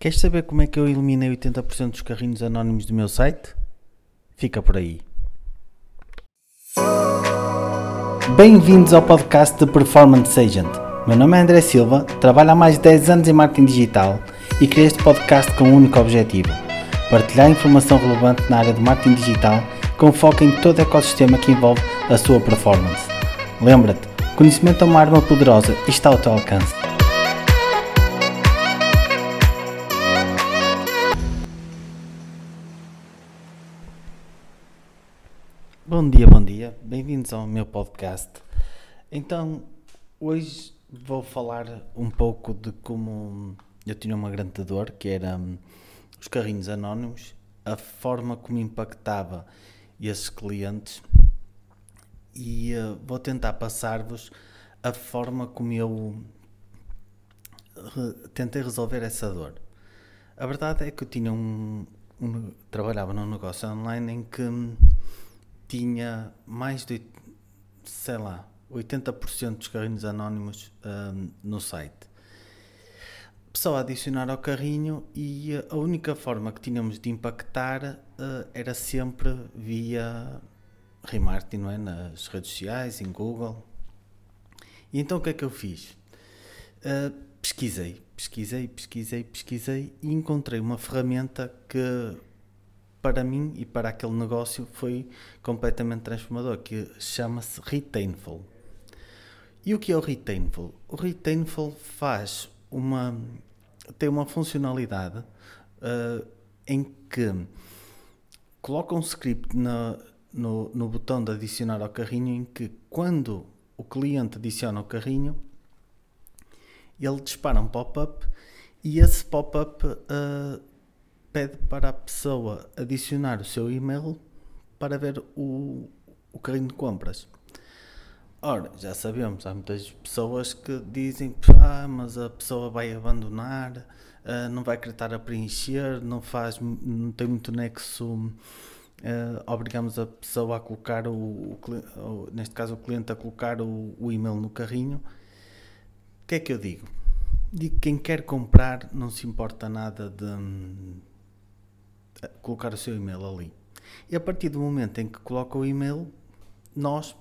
Queres saber como é que eu eliminei 80% dos carrinhos anónimos do meu site? Fica por aí. Bem-vindos ao podcast de Performance Agent. Meu nome é André Silva, trabalho há mais de 10 anos em marketing digital e criei este podcast com um único objetivo: partilhar informação relevante na área do marketing digital com foco em todo o ecossistema que envolve a sua performance. Lembra-te, conhecimento é uma arma poderosa e está ao teu alcance. Bom dia, bom dia, bem-vindos ao meu podcast. Então, hoje vou falar um pouco de como eu tinha uma grande dor, que era hum, os carrinhos anónimos, a forma como impactava esses clientes e uh, vou tentar passar-vos a forma como eu tentei resolver essa dor. A verdade é que eu tinha um, um trabalhava num negócio online em que hum, tinha mais de, sei lá, 80% dos carrinhos anónimos um, no site. Pessoa a adicionar ao carrinho e a única forma que tínhamos de impactar uh, era sempre via remarketing, não é? Nas redes sociais, em Google. E então o que é que eu fiz? Uh, pesquisei, pesquisei, pesquisei, pesquisei e encontrei uma ferramenta que para mim e para aquele negócio foi completamente transformador, que chama-se Retainful. E o que é o Retainful? O Retainful faz uma tem uma funcionalidade uh, em que coloca um script na, no, no botão de adicionar ao carrinho em que quando o cliente adiciona o carrinho ele dispara um pop-up e esse pop-up uh, pede para a pessoa adicionar o seu e-mail para ver o, o carrinho de compras. Ora, já sabemos, há muitas pessoas que dizem ah, mas a pessoa vai abandonar, uh, não vai querer estar a preencher, não faz, não tem muito nexo, uh, obrigamos a pessoa a colocar o, o, neste caso o cliente a colocar o, o e-mail no carrinho. O que é que eu digo? Digo que quem quer comprar não se importa nada de colocar o seu e-mail ali. E a partir do momento em que coloca o e-mail, nós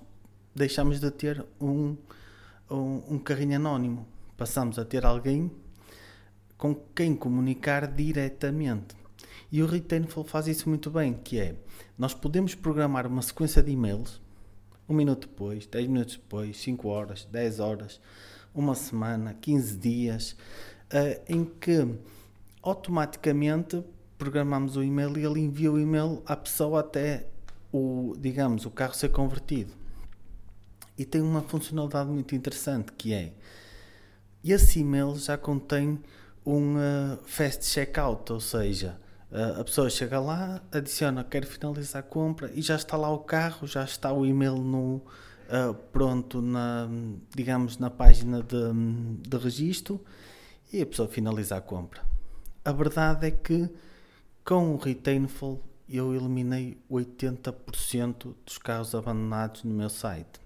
deixamos de ter um, um, um carrinho anónimo. Passamos a ter alguém com quem comunicar diretamente. E o Retainful faz isso muito bem, que é, nós podemos programar uma sequência de e-mails, um minuto depois, 10 minutos depois, 5 horas, 10 horas, uma semana, 15 dias, uh, em que automaticamente programamos o e-mail e ele envia o e-mail à pessoa até o, digamos, o carro ser convertido. E tem uma funcionalidade muito interessante que é esse e-mail já contém um uh, fast checkout, ou seja, uh, a pessoa chega lá, adiciona quer finalizar a compra e já está lá o carro, já está o e-mail no, uh, pronto na, digamos, na página de, de registro e a pessoa finaliza a compra. A verdade é que com o Retainful eu eliminei 80% dos carros abandonados no meu site.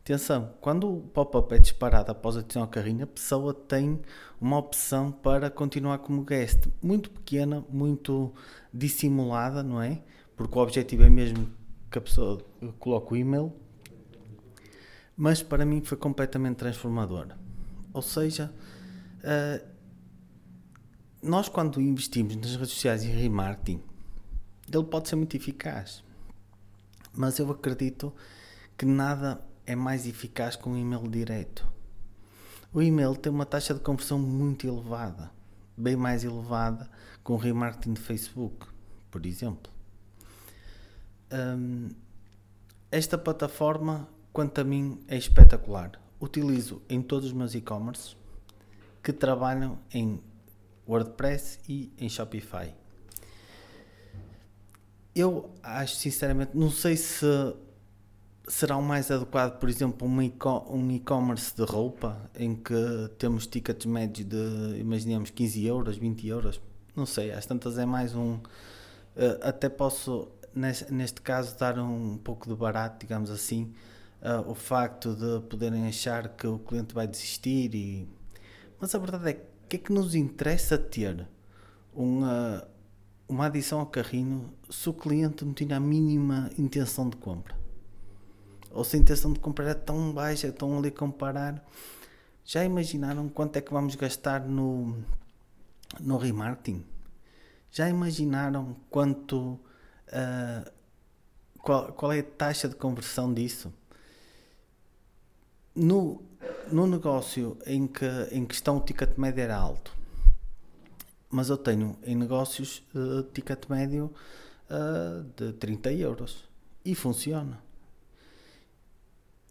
Atenção, quando o pop-up é disparado após adicionar o carrinho, a pessoa tem uma opção para continuar como guest, muito pequena, muito dissimulada, não é? Porque o objetivo é mesmo que a pessoa coloque o e-mail, mas para mim foi completamente transformador. Ou seja, uh, nós quando investimos nas redes sociais e remarketing, ele pode ser muito eficaz. Mas eu acredito que nada é mais eficaz que um e-mail direto. O e-mail tem uma taxa de conversão muito elevada, bem mais elevada que um remarketing de Facebook, por exemplo. Hum, esta plataforma, quanto a mim, é espetacular. Utilizo em todos os meus e-commerce que trabalham em WordPress e em Shopify. Eu acho sinceramente, não sei se será o mais adequado, por exemplo, um e-commerce de roupa em que temos tickets médios de, imaginemos, 15 euros, 20 euros. Não sei, às tantas é mais um. Uh, até posso, neste, caso, dar um pouco de barato, digamos assim, uh, o facto de poderem achar que o cliente vai desistir. E... Mas a verdade é que que é que nos interessa ter uma, uma adição ao carrinho se o cliente não tinha a mínima intenção de compra. Ou se a intenção de compra é tão baixa, estão ali a comparar. Já imaginaram quanto é que vamos gastar no, no remarketing? Já imaginaram quanto. Uh, qual, qual é a taxa de conversão disso? No, no negócio em que, em que está o ticket médio era alto, mas eu tenho em negócios uh, ticket médio uh, de 30 euros e funciona.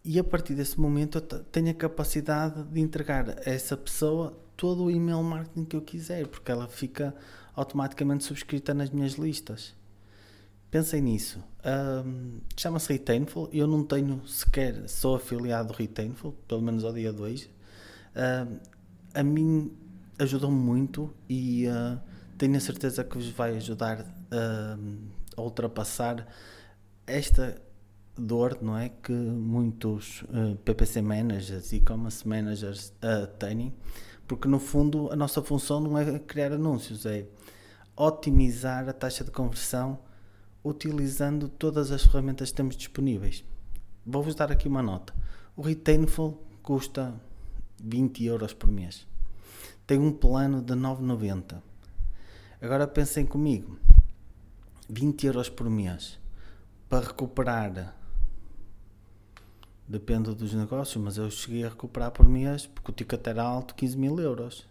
E a partir desse momento eu tenho a capacidade de entregar a essa pessoa todo o email marketing que eu quiser, porque ela fica automaticamente subscrita nas minhas listas. Pensem nisso. Um, Chama-se Retainful. Eu não tenho sequer, sou afiliado do Retainful, pelo menos ao dia 2. Um, a mim ajudou-me muito e uh, tenho a certeza que vos vai ajudar uh, a ultrapassar esta dor, não é? Que muitos uh, PPC managers e e-commerce managers têm, porque no fundo a nossa função não é criar anúncios, é otimizar a taxa de conversão utilizando todas as ferramentas que temos disponíveis. Vou-vos dar aqui uma nota. O Retainful custa 20 euros por mês tem um plano de 9,90. Agora pensem comigo, 20 euros por mês para recuperar, depende dos negócios, mas eu cheguei a recuperar por mês, porque o ticket era alto, 15 mil euros.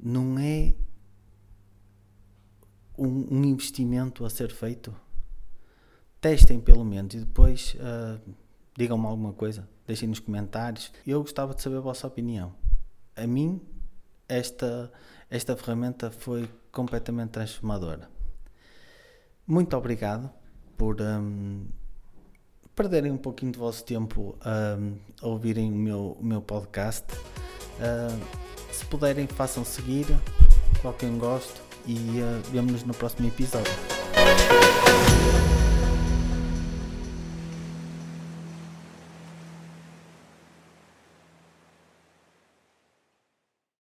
Não é um, um investimento a ser feito? Testem pelo menos e depois uh, digam-me alguma coisa, deixem nos comentários. Eu gostava de saber a vossa opinião a mim esta, esta ferramenta foi completamente transformadora. Muito obrigado por um, perderem um pouquinho do vosso tempo um, a ouvirem o meu, o meu podcast. Uh, se puderem, façam seguir, coloquem um gosto e uh, vemo-nos no próximo episódio.